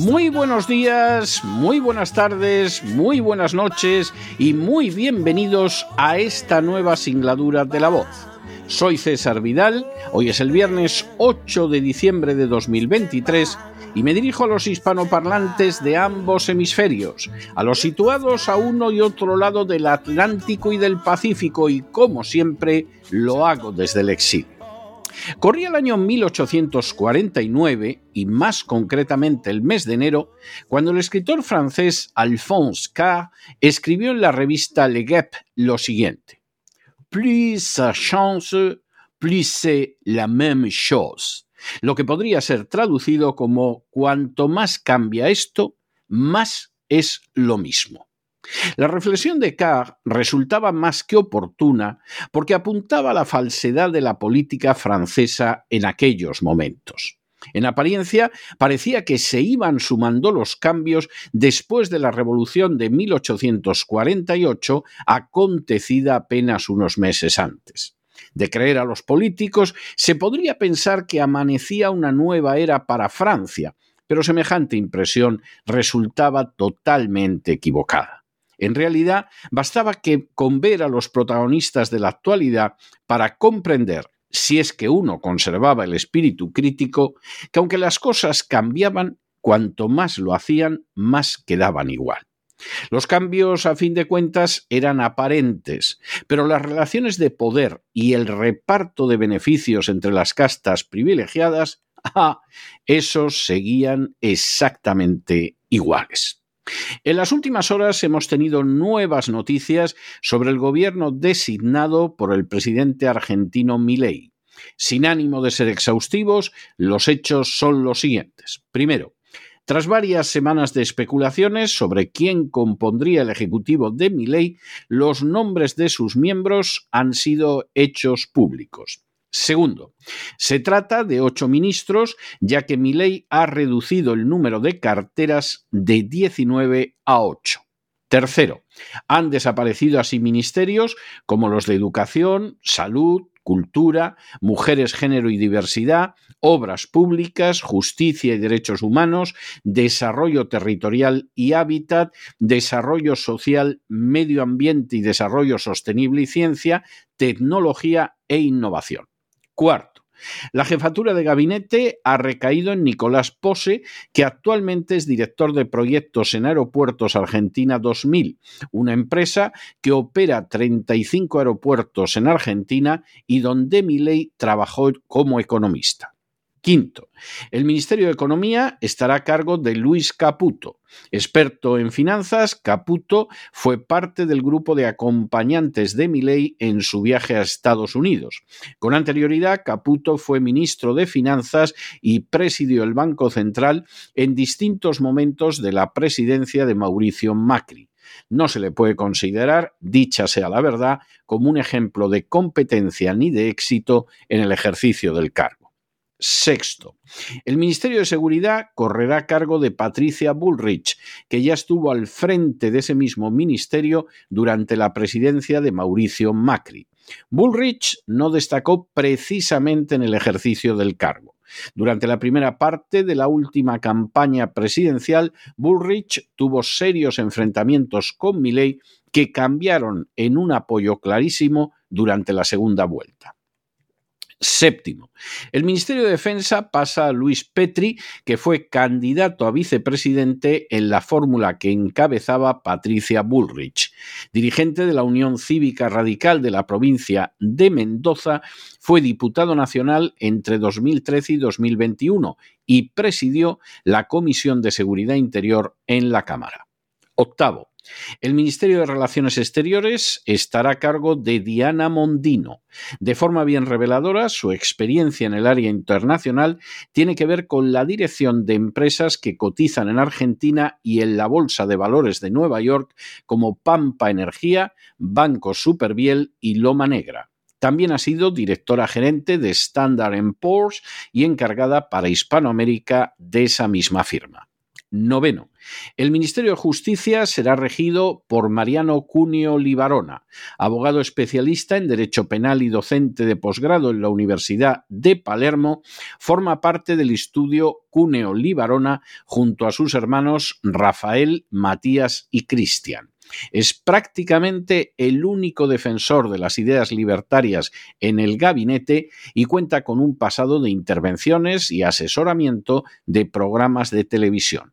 Muy buenos días, muy buenas tardes, muy buenas noches y muy bienvenidos a esta nueva singladura de la voz. Soy César Vidal, hoy es el viernes 8 de diciembre de 2023 y me dirijo a los hispanoparlantes de ambos hemisferios, a los situados a uno y otro lado del Atlántico y del Pacífico y como siempre lo hago desde el exilio. Corría el año 1849 y más concretamente el mes de enero, cuando el escritor francés Alphonse Carr escribió en la revista Le Guep lo siguiente: Plus ça change, plus c'est la même chose. Lo que podría ser traducido como cuanto más cambia esto, más es lo mismo. La reflexión de Carr resultaba más que oportuna porque apuntaba a la falsedad de la política francesa en aquellos momentos. En apariencia, parecía que se iban sumando los cambios después de la Revolución de 1848, acontecida apenas unos meses antes. De creer a los políticos, se podría pensar que amanecía una nueva era para Francia, pero semejante impresión resultaba totalmente equivocada. En realidad, bastaba que con ver a los protagonistas de la actualidad para comprender, si es que uno conservaba el espíritu crítico, que aunque las cosas cambiaban, cuanto más lo hacían, más quedaban igual. Los cambios, a fin de cuentas, eran aparentes, pero las relaciones de poder y el reparto de beneficios entre las castas privilegiadas, ah, esos seguían exactamente iguales. En las últimas horas hemos tenido nuevas noticias sobre el gobierno designado por el presidente argentino Milei. Sin ánimo de ser exhaustivos, los hechos son los siguientes. Primero, tras varias semanas de especulaciones sobre quién compondría el ejecutivo de Milei, los nombres de sus miembros han sido hechos públicos. Segundo, se trata de ocho ministros, ya que Milei ha reducido el número de carteras de 19 a 8. Tercero, han desaparecido así ministerios como los de Educación, Salud, Cultura, Mujeres, Género y Diversidad, Obras Públicas, Justicia y Derechos Humanos, Desarrollo Territorial y Hábitat, Desarrollo Social, Medio Ambiente y Desarrollo Sostenible y Ciencia, Tecnología e Innovación. Cuarto, la jefatura de gabinete ha recaído en Nicolás Pose, que actualmente es director de proyectos en Aeropuertos Argentina 2000, una empresa que opera 35 aeropuertos en Argentina y donde Milei trabajó como economista. Quinto, el Ministerio de Economía estará a cargo de Luis Caputo. Experto en finanzas, Caputo fue parte del grupo de acompañantes de Milei en su viaje a Estados Unidos. Con anterioridad, Caputo fue ministro de Finanzas y presidió el Banco Central en distintos momentos de la presidencia de Mauricio Macri no se le puede considerar, dicha sea la verdad, como un ejemplo de competencia ni de éxito en el ejercicio del cargo. Sexto, el Ministerio de Seguridad correrá a cargo de Patricia Bullrich, que ya estuvo al frente de ese mismo ministerio durante la presidencia de Mauricio Macri. Bullrich no destacó precisamente en el ejercicio del cargo. Durante la primera parte de la última campaña presidencial, Bullrich tuvo serios enfrentamientos con Milley que cambiaron en un apoyo clarísimo durante la segunda vuelta. Séptimo, el Ministerio de Defensa pasa a Luis Petri, que fue candidato a vicepresidente en la fórmula que encabezaba Patricia Bullrich. Dirigente de la Unión Cívica Radical de la provincia de Mendoza, fue diputado nacional entre 2013 y 2021 y presidió la Comisión de Seguridad Interior en la Cámara. Octavo, el Ministerio de Relaciones Exteriores estará a cargo de Diana Mondino. De forma bien reveladora, su experiencia en el área internacional tiene que ver con la dirección de empresas que cotizan en Argentina y en la Bolsa de Valores de Nueva York como Pampa Energía, Banco Superviel y Loma Negra. También ha sido directora gerente de Standard Poor's y encargada para Hispanoamérica de esa misma firma. Noveno. El Ministerio de Justicia será regido por Mariano Cunio Libarona, abogado especialista en Derecho Penal y docente de posgrado en la Universidad de Palermo, forma parte del estudio Cuneo Libarona junto a sus hermanos Rafael, Matías y Cristian. Es prácticamente el único defensor de las ideas libertarias en el gabinete y cuenta con un pasado de intervenciones y asesoramiento de programas de televisión.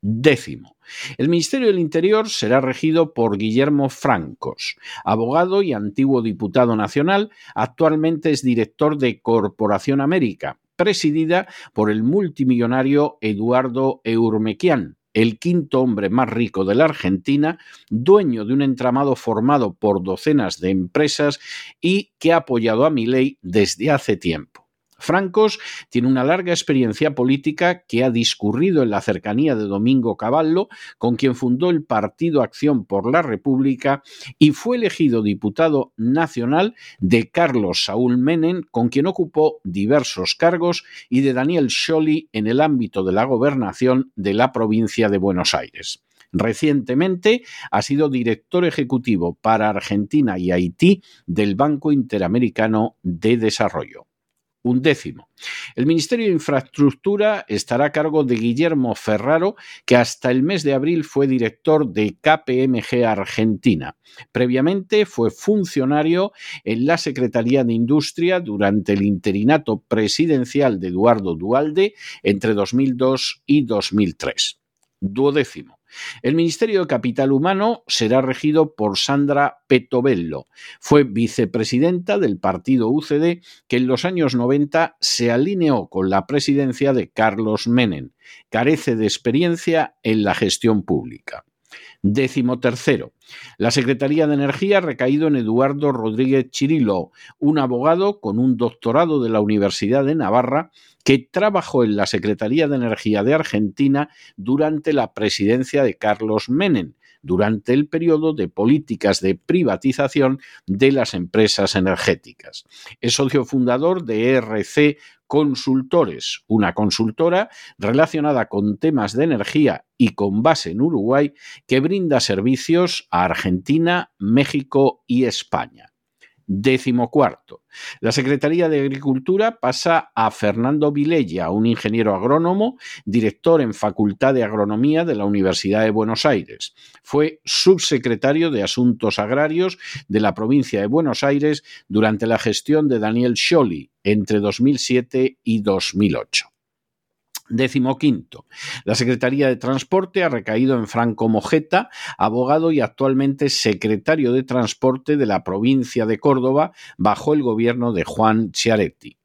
Décimo. El Ministerio del Interior será regido por Guillermo Francos, abogado y antiguo diputado nacional, actualmente es director de Corporación América, presidida por el multimillonario Eduardo Eurmequian, el quinto hombre más rico de la Argentina, dueño de un entramado formado por docenas de empresas y que ha apoyado a Milei desde hace tiempo. Francos tiene una larga experiencia política que ha discurrido en la cercanía de Domingo Cavallo, con quien fundó el Partido Acción por la República y fue elegido diputado nacional de Carlos Saúl Menem, con quien ocupó diversos cargos, y de Daniel Scioli en el ámbito de la gobernación de la provincia de Buenos Aires. Recientemente ha sido director ejecutivo para Argentina y Haití del Banco Interamericano de Desarrollo. Un décimo. El Ministerio de Infraestructura estará a cargo de Guillermo Ferraro, que hasta el mes de abril fue director de KPMG Argentina. Previamente fue funcionario en la Secretaría de Industria durante el interinato presidencial de Eduardo Dualde entre 2002 y 2003. Duodécimo. El Ministerio de Capital Humano será regido por Sandra Petobello. Fue vicepresidenta del partido UCD que en los años 90 se alineó con la presidencia de Carlos Menem. Carece de experiencia en la gestión pública. Décimo tercero. La Secretaría de Energía ha recaído en Eduardo Rodríguez Chirilo, un abogado con un doctorado de la Universidad de Navarra que trabajó en la Secretaría de Energía de Argentina durante la presidencia de Carlos Menem, durante el periodo de políticas de privatización de las empresas energéticas. Es socio fundador de ERC Consultores, una consultora relacionada con temas de energía y con base en Uruguay que brinda servicios a Argentina, México y España. Décimo cuarto. La Secretaría de Agricultura pasa a Fernando Vilella, un ingeniero agrónomo, director en Facultad de Agronomía de la Universidad de Buenos Aires. Fue subsecretario de Asuntos Agrarios de la provincia de Buenos Aires durante la gestión de Daniel Scioli entre 2007 y 2008. Décimo quinto. La Secretaría de Transporte ha recaído en Franco Mojeta, abogado y actualmente secretario de Transporte de la provincia de Córdoba bajo el gobierno de Juan Chiaretti.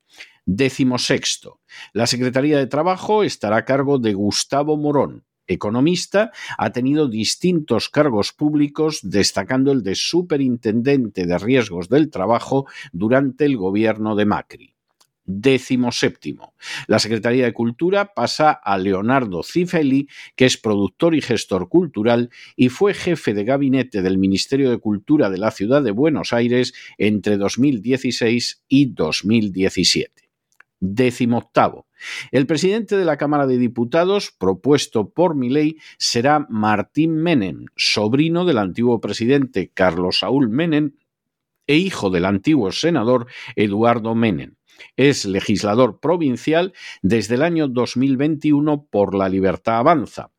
Décimo sexto. La Secretaría de Trabajo estará a cargo de Gustavo Morón. Economista, ha tenido distintos cargos públicos, destacando el de superintendente de riesgos del trabajo durante el gobierno de Macri. Décimo séptimo. La Secretaría de Cultura pasa a Leonardo Cifeli, que es productor y gestor cultural y fue jefe de gabinete del Ministerio de Cultura de la Ciudad de Buenos Aires entre 2016 y 2017. Décimo octavo. El presidente de la Cámara de Diputados, propuesto por Milei, será Martín Menem, sobrino del antiguo presidente Carlos Saúl Menem e hijo del antiguo senador Eduardo Menem. Es legislador provincial desde el año 2021 por La Libertad Avanza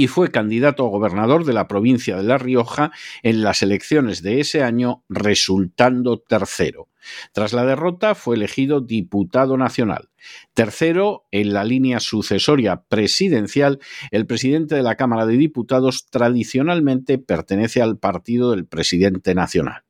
y fue candidato a gobernador de la provincia de La Rioja en las elecciones de ese año, resultando tercero. Tras la derrota fue elegido diputado nacional. Tercero, en la línea sucesoria presidencial, el presidente de la Cámara de Diputados tradicionalmente pertenece al partido del presidente nacional.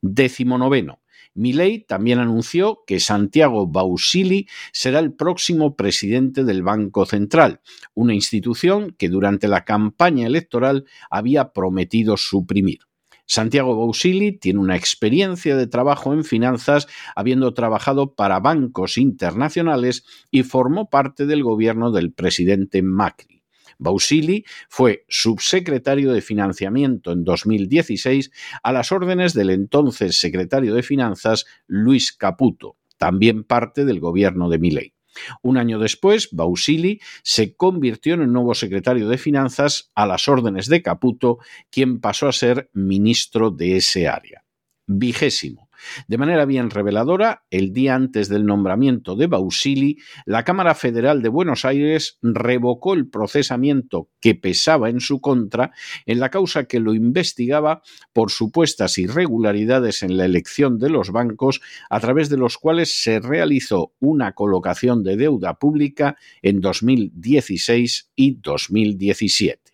Décimo noveno. Milei también anunció que Santiago Bausili será el próximo presidente del Banco Central, una institución que durante la campaña electoral había prometido suprimir. Santiago Bausili tiene una experiencia de trabajo en finanzas, habiendo trabajado para bancos internacionales y formó parte del gobierno del presidente Macri. Bausili fue subsecretario de Financiamiento en 2016 a las órdenes del entonces secretario de Finanzas Luis Caputo, también parte del gobierno de Milei. Un año después, Bausili se convirtió en el nuevo secretario de Finanzas a las órdenes de Caputo, quien pasó a ser ministro de ese área. Vigésimo. De manera bien reveladora, el día antes del nombramiento de Bausili, la Cámara Federal de Buenos Aires revocó el procesamiento que pesaba en su contra en la causa que lo investigaba por supuestas irregularidades en la elección de los bancos a través de los cuales se realizó una colocación de deuda pública en 2016 y 2017.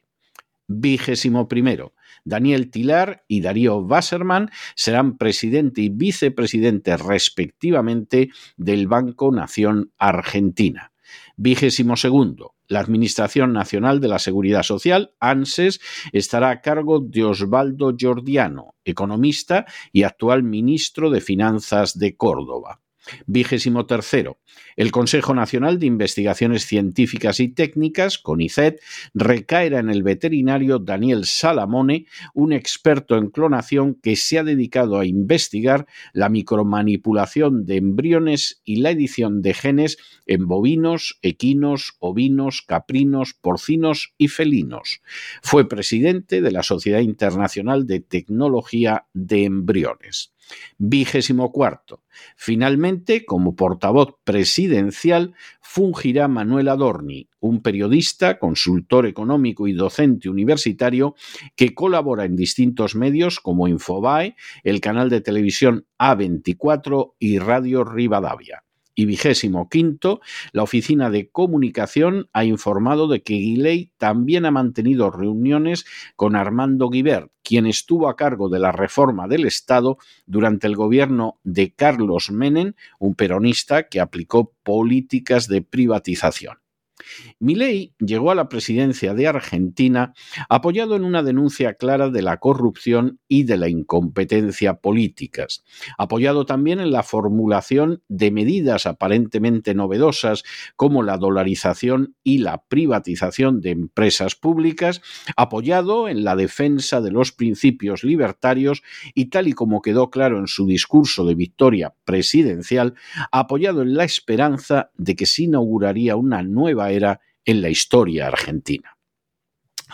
Vigésimo primero. Daniel Tilar y Darío Wasserman serán presidente y vicepresidente respectivamente del Banco Nación Argentina. Vigésimo segundo. La Administración Nacional de la Seguridad Social, ANSES, estará a cargo de Osvaldo Giordiano, economista y actual ministro de Finanzas de Córdoba. Vigésimo tercero. El Consejo Nacional de Investigaciones Científicas y Técnicas, CONICET, recaerá en el veterinario Daniel Salamone, un experto en clonación que se ha dedicado a investigar la micromanipulación de embriones y la edición de genes en bovinos, equinos, ovinos, caprinos, porcinos y felinos. Fue presidente de la Sociedad Internacional de Tecnología de Embriones. Vigésimo cuarto. Finalmente, como portavoz presidencial, fungirá Manuel Adorni, un periodista, consultor económico y docente universitario que colabora en distintos medios como Infobae, el canal de televisión A24 y Radio Rivadavia y vigésimo quinto, la Oficina de Comunicación ha informado de que Guiley también ha mantenido reuniones con Armando Guibert, quien estuvo a cargo de la reforma del Estado durante el gobierno de Carlos Menem, un peronista que aplicó políticas de privatización. Milei llegó a la presidencia de Argentina apoyado en una denuncia clara de la corrupción y de la incompetencia políticas, apoyado también en la formulación de medidas aparentemente novedosas como la dolarización y la privatización de empresas públicas, apoyado en la defensa de los principios libertarios y tal y como quedó claro en su discurso de victoria presidencial, apoyado en la esperanza de que se inauguraría una nueva era en la historia argentina.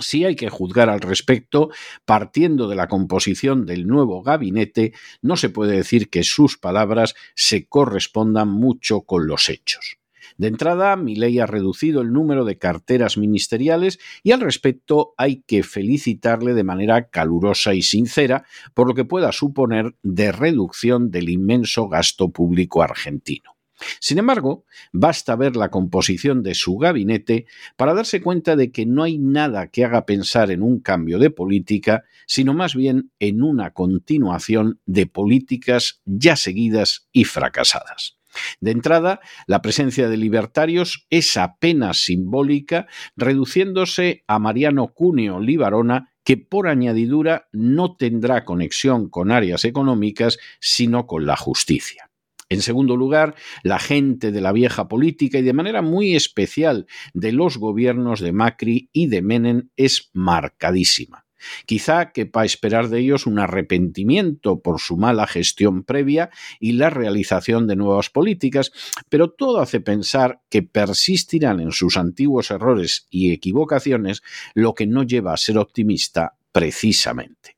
Si hay que juzgar al respecto, partiendo de la composición del nuevo gabinete, no se puede decir que sus palabras se correspondan mucho con los hechos. De entrada, mi ley ha reducido el número de carteras ministeriales y al respecto hay que felicitarle de manera calurosa y sincera por lo que pueda suponer de reducción del inmenso gasto público argentino. Sin embargo, basta ver la composición de su gabinete para darse cuenta de que no hay nada que haga pensar en un cambio de política, sino más bien en una continuación de políticas ya seguidas y fracasadas. De entrada, la presencia de libertarios es apenas simbólica, reduciéndose a Mariano Cuneo Libarona, que por añadidura no tendrá conexión con áreas económicas, sino con la justicia. En segundo lugar, la gente de la vieja política y de manera muy especial de los gobiernos de Macri y de Menem es marcadísima. Quizá quepa esperar de ellos un arrepentimiento por su mala gestión previa y la realización de nuevas políticas, pero todo hace pensar que persistirán en sus antiguos errores y equivocaciones, lo que no lleva a ser optimista precisamente.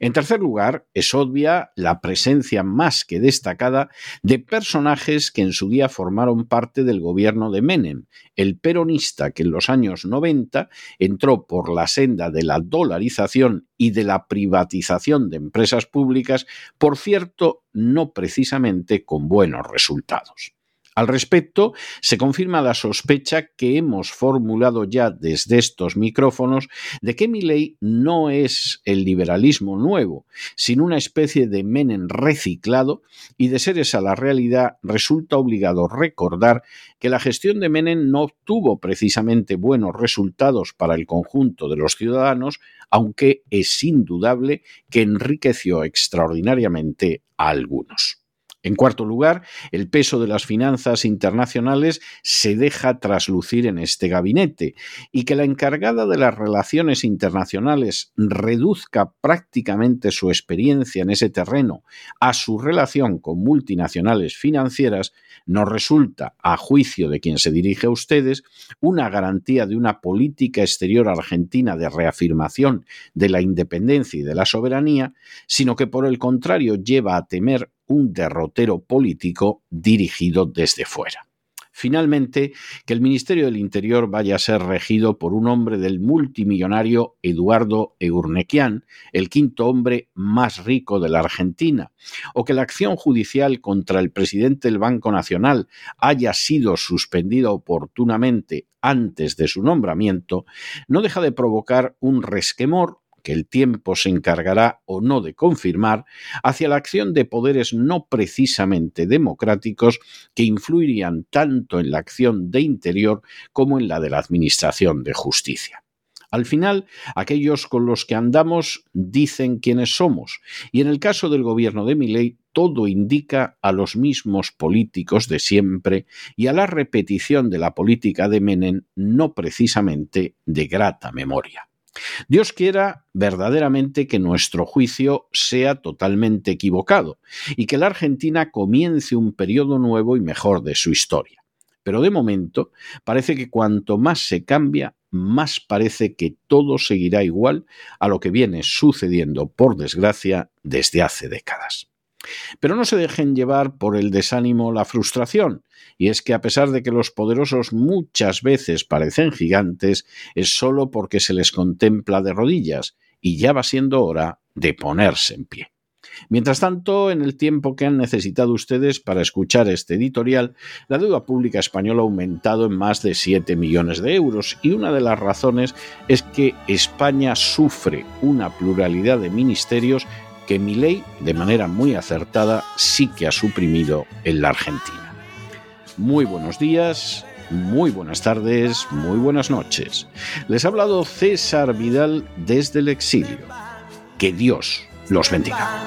En tercer lugar, es obvia la presencia más que destacada de personajes que en su día formaron parte del gobierno de Menem, el peronista que en los años 90 entró por la senda de la dolarización y de la privatización de empresas públicas, por cierto, no precisamente con buenos resultados. Al respecto, se confirma la sospecha que hemos formulado ya desde estos micrófonos de que mi ley no es el liberalismo nuevo, sino una especie de Menem reciclado, y de ser esa la realidad, resulta obligado recordar que la gestión de Menem no obtuvo precisamente buenos resultados para el conjunto de los ciudadanos, aunque es indudable que enriqueció extraordinariamente a algunos. En cuarto lugar, el peso de las finanzas internacionales se deja traslucir en este gabinete y que la encargada de las relaciones internacionales reduzca prácticamente su experiencia en ese terreno a su relación con multinacionales financieras nos resulta, a juicio de quien se dirige a ustedes, una garantía de una política exterior argentina de reafirmación de la independencia y de la soberanía, sino que por el contrario lleva a temer un derrotero político dirigido desde fuera. Finalmente, que el Ministerio del Interior vaya a ser regido por un hombre del multimillonario Eduardo Eurnequian, el quinto hombre más rico de la Argentina, o que la acción judicial contra el presidente del Banco Nacional haya sido suspendida oportunamente antes de su nombramiento, no deja de provocar un resquemor que el tiempo se encargará o no de confirmar, hacia la acción de poderes no precisamente democráticos que influirían tanto en la acción de interior como en la de la Administración de Justicia. Al final, aquellos con los que andamos dicen quiénes somos, y en el caso del gobierno de Milei, todo indica a los mismos políticos de siempre y a la repetición de la política de Menem no precisamente de grata memoria. Dios quiera verdaderamente que nuestro juicio sea totalmente equivocado y que la Argentina comience un periodo nuevo y mejor de su historia. Pero de momento parece que cuanto más se cambia, más parece que todo seguirá igual a lo que viene sucediendo, por desgracia, desde hace décadas. Pero no se dejen llevar por el desánimo la frustración, y es que a pesar de que los poderosos muchas veces parecen gigantes, es solo porque se les contempla de rodillas, y ya va siendo hora de ponerse en pie. Mientras tanto, en el tiempo que han necesitado ustedes para escuchar este editorial, la deuda pública española ha aumentado en más de 7 millones de euros y una de las razones es que España sufre una pluralidad de ministerios que mi ley, de manera muy acertada, sí que ha suprimido en la Argentina. Muy buenos días, muy buenas tardes, muy buenas noches. Les ha hablado César Vidal desde el exilio. Que Dios los bendiga.